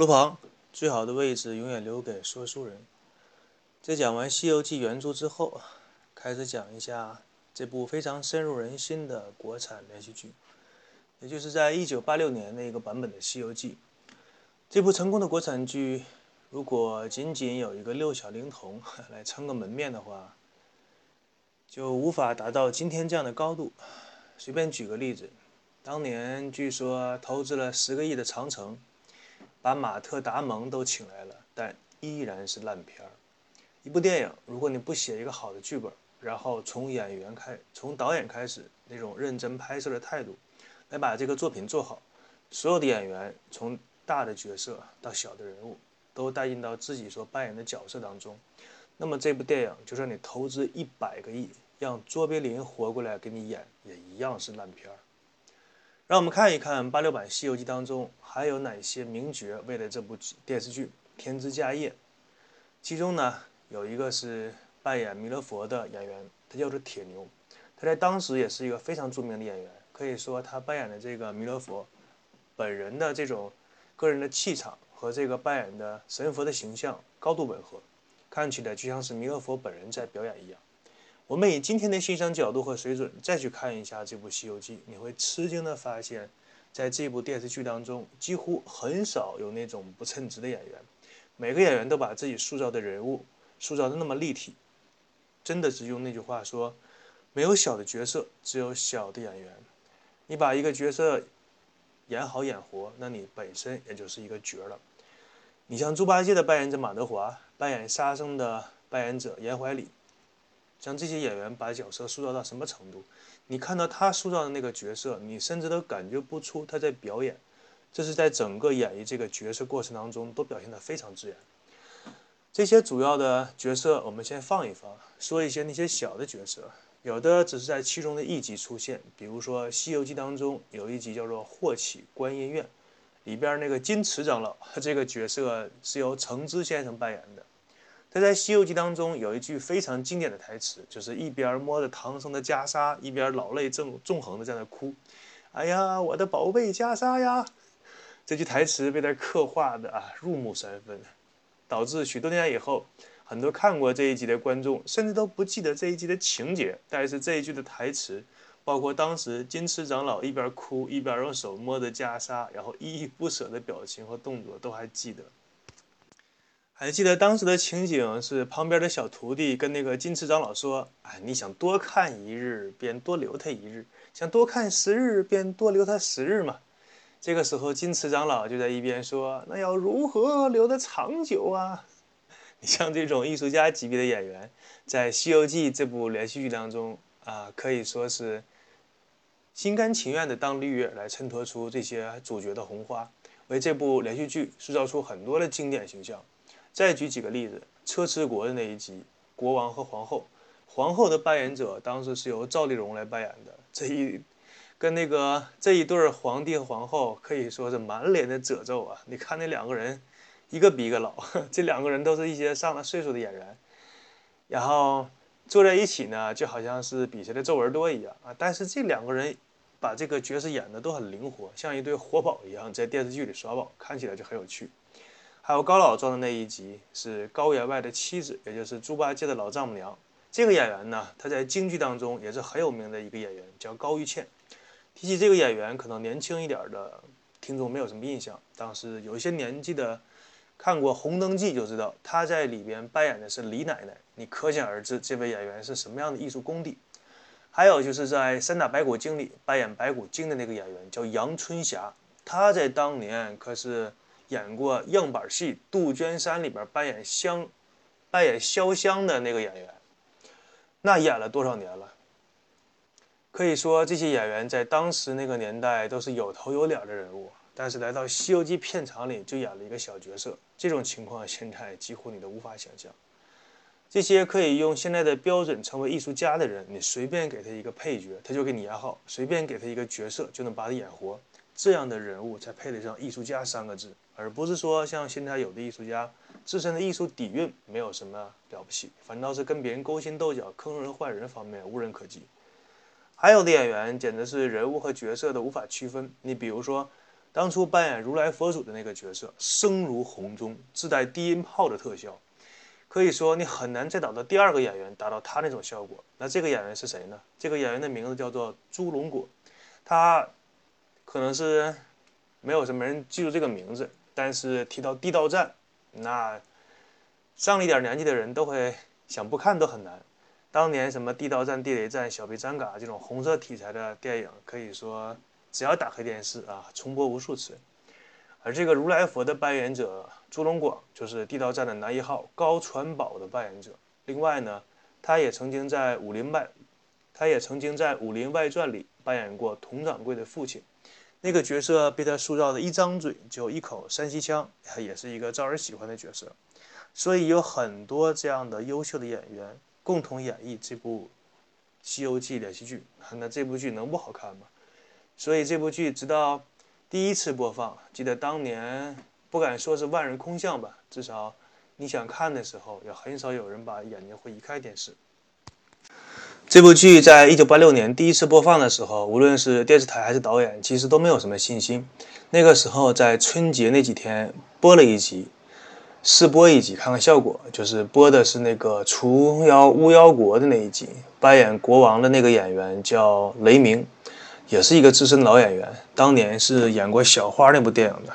路旁，最好的位置永远留给说书人。在讲完《西游记》原著之后，开始讲一下这部非常深入人心的国产连续剧，也就是在一九八六年那个版本的《西游记》。这部成功的国产剧，如果仅仅有一个六小龄童来撑个门面的话，就无法达到今天这样的高度。随便举个例子，当年据说投资了十个亿的长城。把马特·达蒙都请来了，但依然是烂片儿。一部电影，如果你不写一个好的剧本，然后从演员开，从导演开始那种认真拍摄的态度，来把这个作品做好，所有的演员从大的角色到小的人物，都带进到自己所扮演的角色当中，那么这部电影就算你投资一百个亿，让卓别林活过来给你演，也一样是烂片儿。让我们看一看八六版《西游记》当中还有哪些名角为了这部电视剧添枝加叶。其中呢，有一个是扮演弥勒佛的演员，他叫做铁牛。他在当时也是一个非常著名的演员，可以说他扮演的这个弥勒佛本人的这种个人的气场和这个扮演的神佛的形象高度吻合，看起来就像是弥勒佛本人在表演一样。我们以今天的欣赏角度和水准再去看一下这部《西游记》，你会吃惊的发现，在这部电视剧当中，几乎很少有那种不称职的演员，每个演员都把自己塑造的人物塑造的那么立体。真的是用那句话说，没有小的角色，只有小的演员。你把一个角色演好演活，那你本身也就是一个角了。你像猪八戒的扮演者马德华，扮演沙僧的扮演者严怀礼。像这些演员把角色塑造到什么程度？你看到他塑造的那个角色，你甚至都感觉不出他在表演。这是在整个演绎这个角色过程当中都表现得非常自然。这些主要的角色我们先放一放，说一些那些小的角色，有的只是在其中的一集出现。比如说《西游记》当中有一集叫做《霍启观音院》，里边那个金池长老这个角色是由程之先生扮演的。他在《西游记》当中有一句非常经典的台词，就是一边摸着唐僧的袈裟，一边老泪纵纵横的在那哭：“哎呀，我的宝贝袈裟呀！”这句台词被他刻画的啊入木三分，导致许多年以后，很多看过这一集的观众甚至都不记得这一集的情节，但是这一句的台词，包括当时金池长老一边哭一边用手摸着袈裟，然后依依不舍的表情和动作都还记得。还记得当时的情景是，旁边的小徒弟跟那个金池长老说：“哎，你想多看一日，便多留他一日；想多看十日，便多留他十日嘛。”这个时候，金池长老就在一边说：“那要如何留得长久啊？”你像这种艺术家级别的演员，在《西游记》这部连续剧当中啊，可以说是心甘情愿的当绿叶来衬托出这些主角的红花，为这部连续剧塑造出很多的经典形象。再举几个例子，车迟国的那一集，国王和皇后，皇后的扮演者当时是由赵丽蓉来扮演的。这一跟那个这一对皇帝和皇后可以说是满脸的褶皱啊！你看那两个人，一个比一个老，这两个人都是一些上了岁数的演员，然后坐在一起呢，就好像是比谁的皱纹多一样啊！但是这两个人把这个角色演的都很灵活，像一对活宝一样，在电视剧里耍宝，看起来就很有趣。还有高老庄的那一集是高员外的妻子，也就是猪八戒的老丈母娘。这个演员呢，他在京剧当中也是很有名的一个演员，叫高玉倩。提起这个演员，可能年轻一点的听众没有什么印象，但是有一些年纪的看过《红灯记》就知道，他在里边扮演的是李奶奶。你可想而知，这位演员是什么样的艺术功底。还有就是在《三打白骨精》里扮演白骨精的那个演员叫杨春霞，他在当年可是。演过样板戏《杜鹃山》里边扮演香，扮演潇湘的那个演员，那演了多少年了？可以说这些演员在当时那个年代都是有头有脸的人物，但是来到《西游记》片场里就演了一个小角色，这种情况现在几乎你都无法想象。这些可以用现在的标准成为艺术家的人，你随便给他一个配角，他就给你演好；随便给他一个角色，就能把他演活。这样的人物才配得上“艺术家”三个字，而不是说像现在有的艺术家自身的艺术底蕴没有什么了不起，反倒是跟别人勾心斗角、坑人坏人方面无人可及。还有的演员简直是人物和角色的无法区分。你比如说，当初扮演如来佛祖的那个角色，声如洪钟，自带低音炮的特效，可以说你很难再找到第二个演员达到他那种效果。那这个演员是谁呢？这个演员的名字叫做朱龙果，他可能是没有什么人记住这个名字，但是提到地道战，那上了一点年纪的人都会想不看都很难。当年什么地道战、地雷战、小兵张嘎这种红色题材的电影，可以说。只要打开电视啊，重播无数次。而这个如来佛的扮演者朱龙广，就是地道战的男一号高传宝的扮演者。另外呢，他也曾经在《武林外》，他也曾经在《武林外传》里扮演过佟掌柜的父亲。那个角色被他塑造的一张嘴就一口山西腔，也是一个招人喜欢的角色。所以有很多这样的优秀的演员共同演绎这部《西游记》连续剧，那这部剧能不好看吗？所以这部剧直到第一次播放，记得当年不敢说是万人空巷吧，至少你想看的时候，也很少有人把眼睛会移开电视。这部剧在一九八六年第一次播放的时候，无论是电视台还是导演，其实都没有什么信心。那个时候在春节那几天播了一集，试播一集看看效果，就是播的是那个除妖巫妖国的那一集，扮演国王的那个演员叫雷鸣。也是一个资深老演员，当年是演过《小花》那部电影的。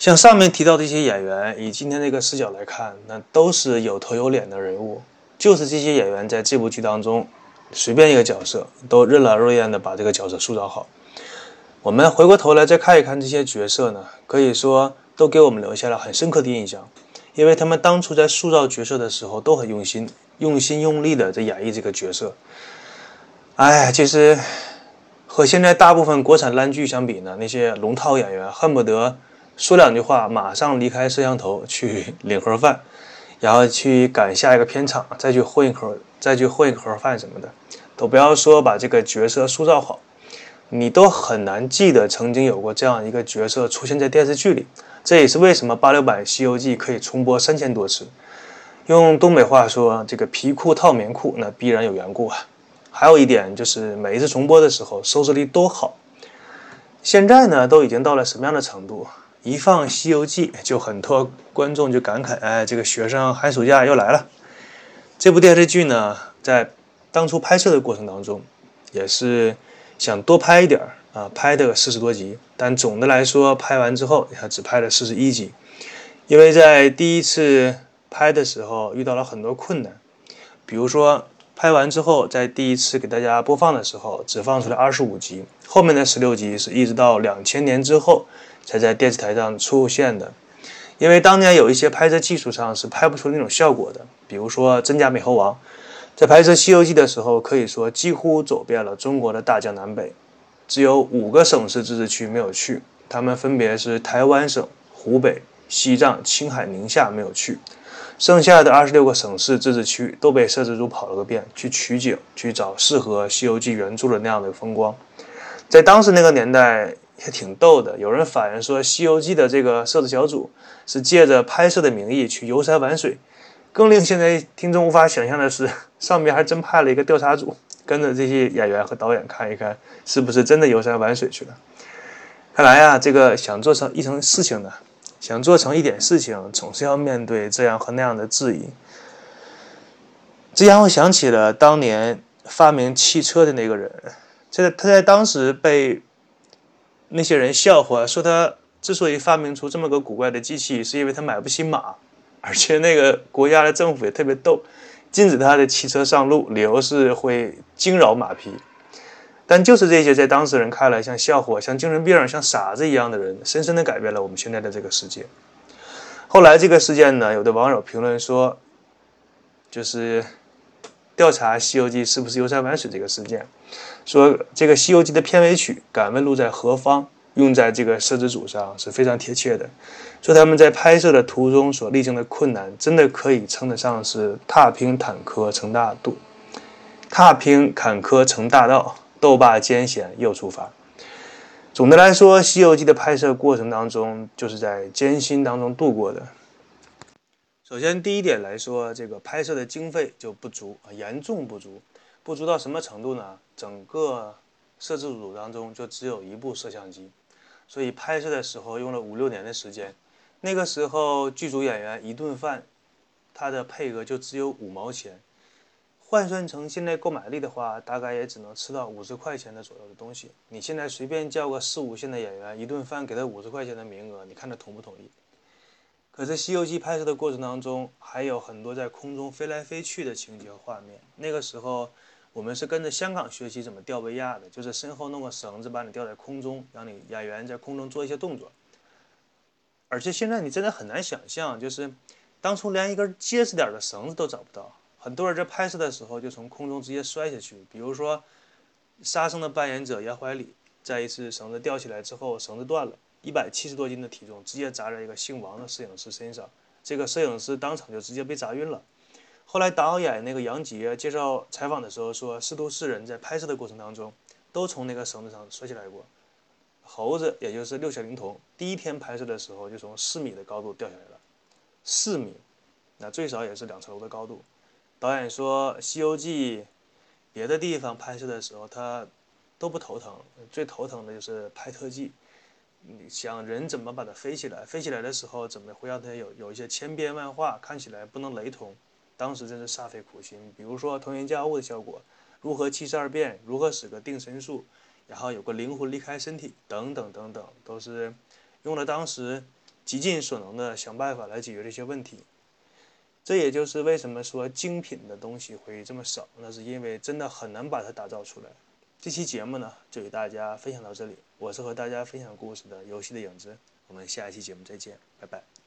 像上面提到的一些演员，以今天这个视角来看，那都是有头有脸的人物。就是这些演员在这部剧当中，随便一个角色都任劳任怨地把这个角色塑造好。我们回过头来再看一看这些角色呢，可以说都给我们留下了很深刻的印象，因为他们当初在塑造角色的时候都很用心、用心用力地在演绎这个角色。哎，其实。和现在大部分国产烂剧相比呢，那些龙套演员恨不得说两句话，马上离开摄像头去领盒饭，然后去赶下一个片场，再去混一口，再去混一盒饭什么的，都不要说把这个角色塑造好，你都很难记得曾经有过这样一个角色出现在电视剧里。这也是为什么八六版《西游记》可以重播三千多次。用东北话说，这个皮裤套棉裤，那必然有缘故啊。还有一点就是每一次重播的时候收视率都好。现在呢都已经到了什么样的程度？一放《西游记》，就很多观众就感慨：“哎，这个学生寒暑假又来了。”这部电视剧呢，在当初拍摄的过程当中，也是想多拍一点啊，拍的四十多集。但总的来说，拍完之后，他只拍了四十一集，因为在第一次拍的时候遇到了很多困难，比如说。拍完之后，在第一次给大家播放的时候，只放出来二十五集，后面的十六集是一直到两千年之后才在电视台上出现的。因为当年有一些拍摄技术上是拍不出那种效果的，比如说真假美猴王，在拍摄《西游记》的时候，可以说几乎走遍了中国的大江南北，只有五个省市自治区没有去，他们分别是台湾省、湖北、西藏、青海、宁夏没有去。剩下的二十六个省市自治区都被摄制组跑了个遍，去取景，去找适合《西游记》原著的那样的风光。在当时那个年代也挺逗的，有人反映说，《西游记》的这个摄制小组是借着拍摄的名义去游山玩水。更令现在听众无法想象的是，上面还真派了一个调查组，跟着这些演员和导演看一看，是不是真的游山玩水去了。看来呀，这个想做成一成事情呢。想做成一点事情，总是要面对这样和那样的质疑。这让我想起了当年发明汽车的那个人，在他在当时被那些人笑话，说他之所以发明出这么个古怪的机器，是因为他买不起马，而且那个国家的政府也特别逗，禁止他的汽车上路，理由是会惊扰马匹。但就是这些在当事人看来像笑话、像精神病、像傻子一样的人，深深的改变了我们现在的这个世界。后来这个事件呢，有的网友评论说，就是调查《西游记》是不是游山玩水这个事件，说这个《西游记》的片尾曲《敢问路在何方》用在这个摄制组上是非常贴切的，说他们在拍摄的途中所历经的困难，真的可以称得上是踏平坎坷成大度，踏平坎坷成大道。斗罢艰险又出发。总的来说，《西游记》的拍摄过程当中，就是在艰辛当中度过的。首先，第一点来说，这个拍摄的经费就不足啊，严重不足。不足到什么程度呢？整个摄制组当中就只有一部摄像机，所以拍摄的时候用了五六年的时间。那个时候剧组演员一顿饭，他的配额就只有五毛钱，换算成现在购买力的话，大概也只能吃到五十块钱的左右的东西。你现在随便叫个四五线的演员，一顿饭给他五十块钱的名额，你看他同不同意？可是《西游记》拍摄的过程当中，还有很多在空中飞来飞去的情节和画面。那个时候，我们是跟着香港学习怎么吊威亚的，就是身后弄个绳子把你吊在空中，让你演员在空中做一些动作。而且现在你真的很难想象，就是当初连一根结实点的绳子都找不到，很多人在拍摄的时候就从空中直接摔下去。比如说，沙僧的扮演者杨怀里，在一次绳子吊起来之后，绳子断了。一百七十多斤的体重直接砸在一个姓王的摄影师身上，这个摄影师当场就直接被砸晕了。后来导演那个杨洁介绍采访的时候说，师徒四人在拍摄的过程当中都从那个绳子上摔下来过。猴子也就是六小龄童，第一天拍摄的时候就从四米的高度掉下来了，四米，那最少也是两层楼的高度。导演说，《西游记》别的地方拍摄的时候他都不头疼，最头疼的就是拍特技。你想人怎么把它飞起来？飞起来的时候怎么会让它有有一些千变万化，看起来不能雷同？当时真是煞费苦心。比如说腾云驾雾的效果，如何七十二变，如何使个定身术，然后有个灵魂离开身体，等等等等，都是用了当时极尽所能的想办法来解决这些问题。这也就是为什么说精品的东西会这么少，那是因为真的很难把它打造出来。这期节目呢，就给大家分享到这里。我是和大家分享故事的游戏的影子，我们下一期节目再见，拜拜。